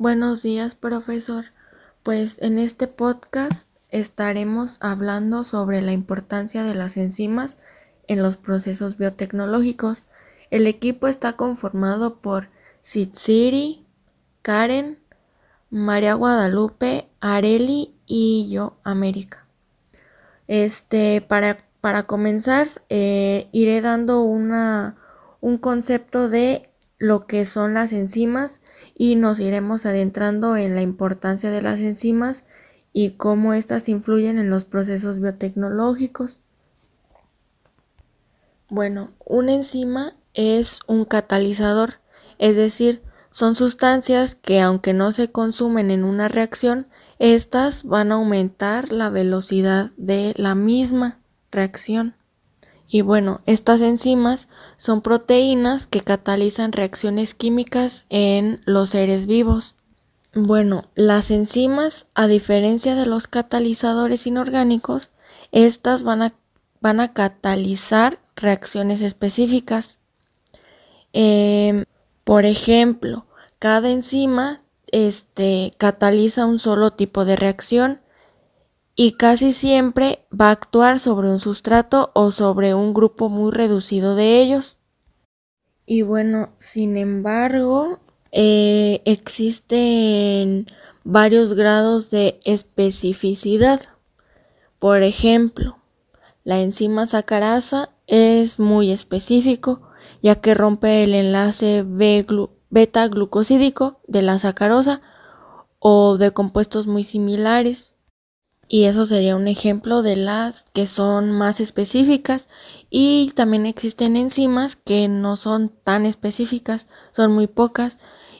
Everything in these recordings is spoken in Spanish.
Buenos días, profesor. Pues en este podcast estaremos hablando sobre la importancia de las enzimas en los procesos biotecnológicos. El equipo está conformado por Siri, Karen, María Guadalupe, Areli y yo, América. Este, para, para comenzar, eh, iré dando una, un concepto de lo que son las enzimas y nos iremos adentrando en la importancia de las enzimas y cómo éstas influyen en los procesos biotecnológicos. Bueno, una enzima es un catalizador, es decir, son sustancias que aunque no se consumen en una reacción, estas van a aumentar la velocidad de la misma reacción. Y bueno, estas enzimas son proteínas que catalizan reacciones químicas en los seres vivos. Bueno, las enzimas, a diferencia de los catalizadores inorgánicos, estas van a, van a catalizar reacciones específicas. Em, por ejemplo, cada enzima este, cataliza un solo tipo de reacción y casi siempre va a actuar sobre un sustrato o sobre un grupo muy reducido de ellos. Y bueno, sin embargo, eh, existen varios grados de especificidad. Por ejemplo, la enzima sacarasa es muy específico ya que rompe el enlace beta glucosídico de la sacarosa o de compuestos muy similares y eso sería un ejemplo de las que son más específicas y también existen enzimas que no son tan específicas, son muy pocas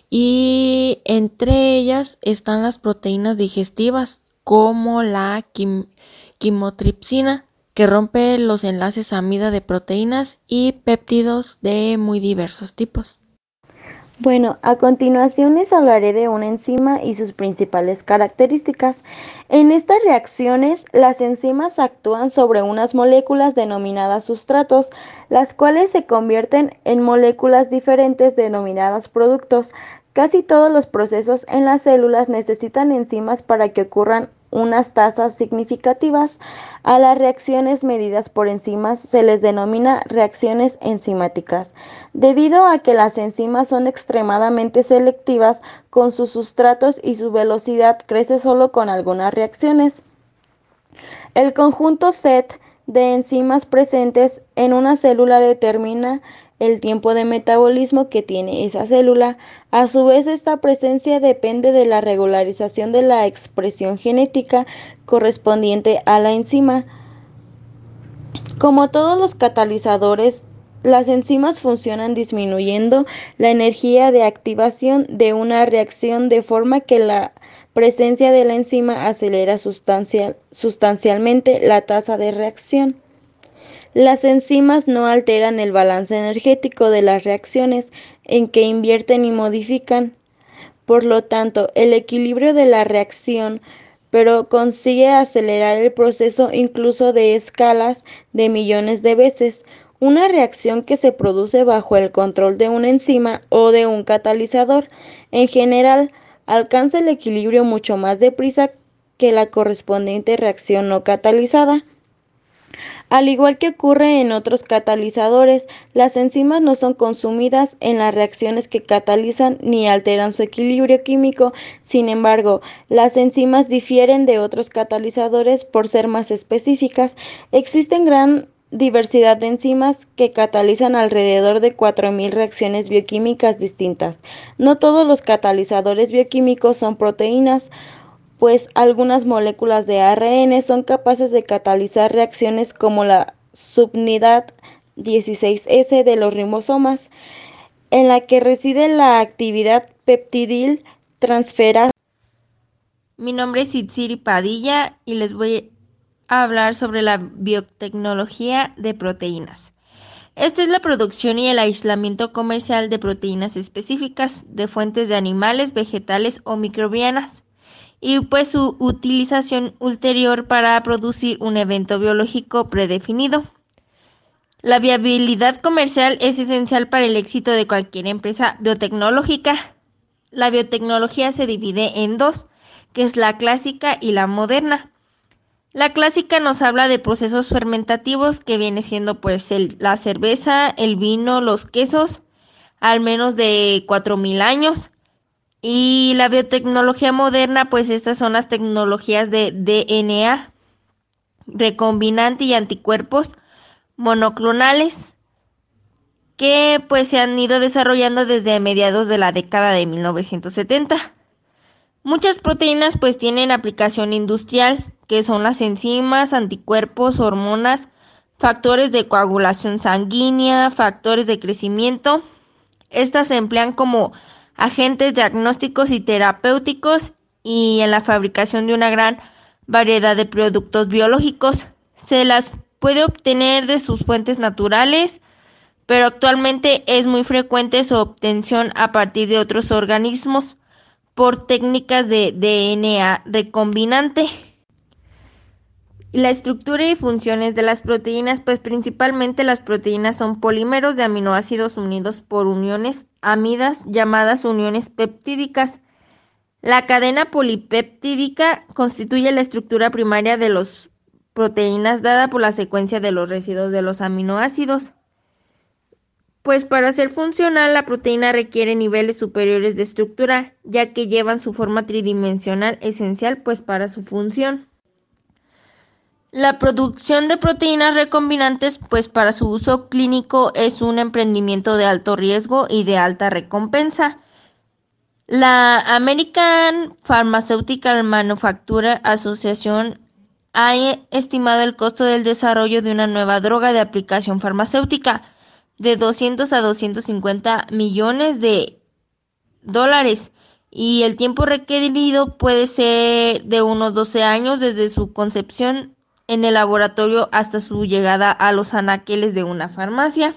y entre ellas están las proteínas digestivas como la quimotripsina que rompe los enlaces amida de proteínas y péptidos de muy diversos tipos. Bueno, a continuación les hablaré de una enzima y sus principales características. En estas reacciones, las enzimas actúan sobre unas moléculas denominadas sustratos, las cuales se convierten en moléculas diferentes denominadas productos. Casi todos los procesos en las células necesitan enzimas para que ocurran unas tasas significativas. A las reacciones medidas por enzimas se les denomina reacciones enzimáticas, debido a que las enzimas son extremadamente selectivas con sus sustratos y su velocidad crece solo con algunas reacciones. El conjunto set de enzimas presentes en una célula determina el tiempo de metabolismo que tiene esa célula. A su vez, esta presencia depende de la regularización de la expresión genética correspondiente a la enzima. Como todos los catalizadores, las enzimas funcionan disminuyendo la energía de activación de una reacción de forma que la presencia de la enzima acelera sustancialmente la tasa de reacción. Las enzimas no alteran el balance energético de las reacciones en que invierten y modifican. Por lo tanto, el equilibrio de la reacción pero consigue acelerar el proceso incluso de escalas de millones de veces. Una reacción que se produce bajo el control de una enzima o de un catalizador, en general, alcanza el equilibrio mucho más deprisa que la correspondiente reacción no catalizada. Al igual que ocurre en otros catalizadores, las enzimas no son consumidas en las reacciones que catalizan ni alteran su equilibrio químico. Sin embargo, las enzimas difieren de otros catalizadores por ser más específicas. Existen gran diversidad de enzimas que catalizan alrededor de 4.000 reacciones bioquímicas distintas. No todos los catalizadores bioquímicos son proteínas pues algunas moléculas de ARN son capaces de catalizar reacciones como la subunidad 16S de los ribosomas, en la que reside la actividad peptidil transferasa. Mi nombre es Itziri Padilla y les voy a hablar sobre la biotecnología de proteínas. Esta es la producción y el aislamiento comercial de proteínas específicas de fuentes de animales, vegetales o microbianas y pues su utilización ulterior para producir un evento biológico predefinido. La viabilidad comercial es esencial para el éxito de cualquier empresa biotecnológica. la biotecnología se divide en dos, que es la clásica y la moderna. La clásica nos habla de procesos fermentativos que viene siendo pues la cerveza, el vino, los quesos, al menos de 4.000 años. Y la biotecnología moderna, pues estas son las tecnologías de DNA, recombinante y anticuerpos monoclonales que pues se han ido desarrollando desde mediados de la década de 1970. Muchas proteínas pues tienen aplicación industrial, que son las enzimas, anticuerpos, hormonas, factores de coagulación sanguínea, factores de crecimiento. Estas se emplean como agentes diagnósticos y terapéuticos y en la fabricación de una gran variedad de productos biológicos. Se las puede obtener de sus fuentes naturales, pero actualmente es muy frecuente su obtención a partir de otros organismos por técnicas de DNA recombinante. La estructura y funciones de las proteínas, pues principalmente las proteínas son polímeros de aminoácidos unidos por uniones amidas llamadas uniones peptídicas. La cadena polipeptídica constituye la estructura primaria de las proteínas dada por la secuencia de los residuos de los aminoácidos. Pues para ser funcional la proteína requiere niveles superiores de estructura, ya que llevan su forma tridimensional esencial pues para su función. La producción de proteínas recombinantes pues para su uso clínico es un emprendimiento de alto riesgo y de alta recompensa. La American Pharmaceutical Manufacturer Association ha estimado el costo del desarrollo de una nueva droga de aplicación farmacéutica de 200 a 250 millones de dólares y el tiempo requerido puede ser de unos 12 años desde su concepción en el laboratorio hasta su llegada a los anaqueles de una farmacia.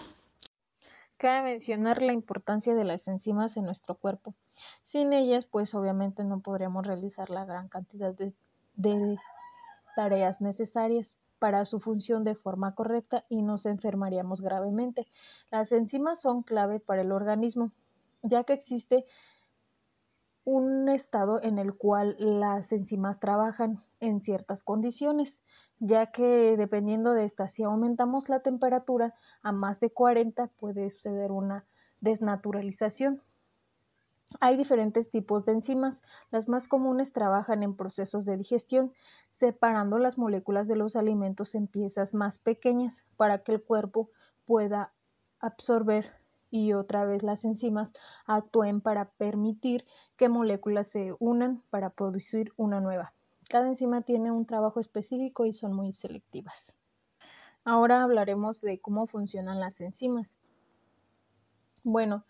Cabe mencionar la importancia de las enzimas en nuestro cuerpo. Sin ellas, pues obviamente no podríamos realizar la gran cantidad de, tareas necesarias para su función de forma correcta y nos enfermaríamos gravemente. Las enzimas son clave para el organismo, ya que existe un estado en el cual las enzimas trabajan en ciertas condiciones, ya que dependiendo de esta, si aumentamos la temperatura a más de 40 puede suceder una desnaturalización. Hay diferentes tipos de enzimas. Las más comunes trabajan en procesos de digestión, separando las moléculas de los alimentos en piezas más pequeñas para que el cuerpo pueda absorber y otra vez las enzimas actúen para permitir que moléculas se unan para producir una nueva. Cada enzima tiene un trabajo específico y son muy selectivas. Ahora hablaremos de cómo funcionan las enzimas. Bueno,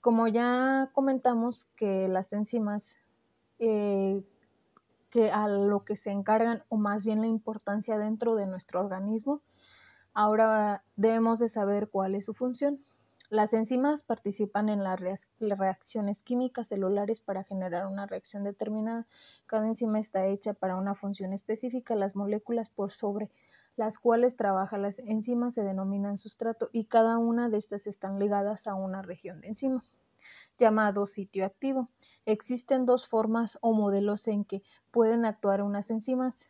como ya comentamos que las enzimas eh, que a lo que se encargan o más bien la importancia dentro de nuestro organismo, ahora debemos de saber cuál es su función. Las enzimas participan en las reacciones químicas celulares para generar una reacción determinada. Cada enzima está hecha para una función específica. Las moléculas por sobre las cuales trabaja las enzimas se denominan sustrato y cada una de estas están ligadas a una región de enzima llamado sitio activo. Existen dos formas o modelos en que pueden actuar unas enzimas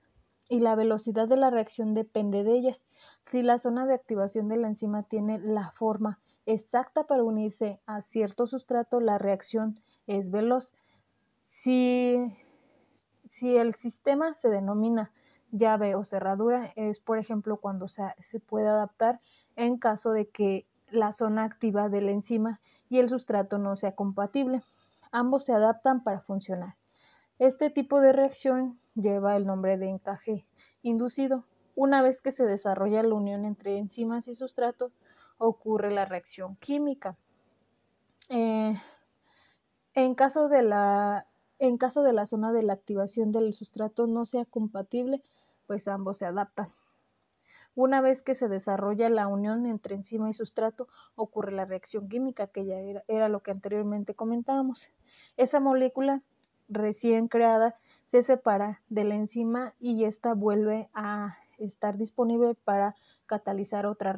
y la velocidad de la reacción depende de ellas. Si la zona de activación de la enzima tiene la forma exacta para unirse a cierto sustrato, la reacción es veloz. Si, si el sistema se denomina llave o cerradura es, por ejemplo, cuando se, se puede adaptar en caso de que la zona activa de la enzima y el sustrato no sea compatible. Ambos se adaptan para funcionar. Este tipo de reacción lleva el nombre de encaje inducido. Una vez que se desarrolla la unión entre enzimas y sustrato, ocurre la reacción química. Eh, en, caso de la, en caso de la zona de la activación del sustrato no sea compatible, pues ambos se adaptan. Una vez que se desarrolla la unión entre enzima y sustrato, ocurre la reacción química, que ya era, lo que anteriormente comentábamos. Esa molécula recién creada se separa de la enzima y ésta vuelve a estar disponible para catalizar otra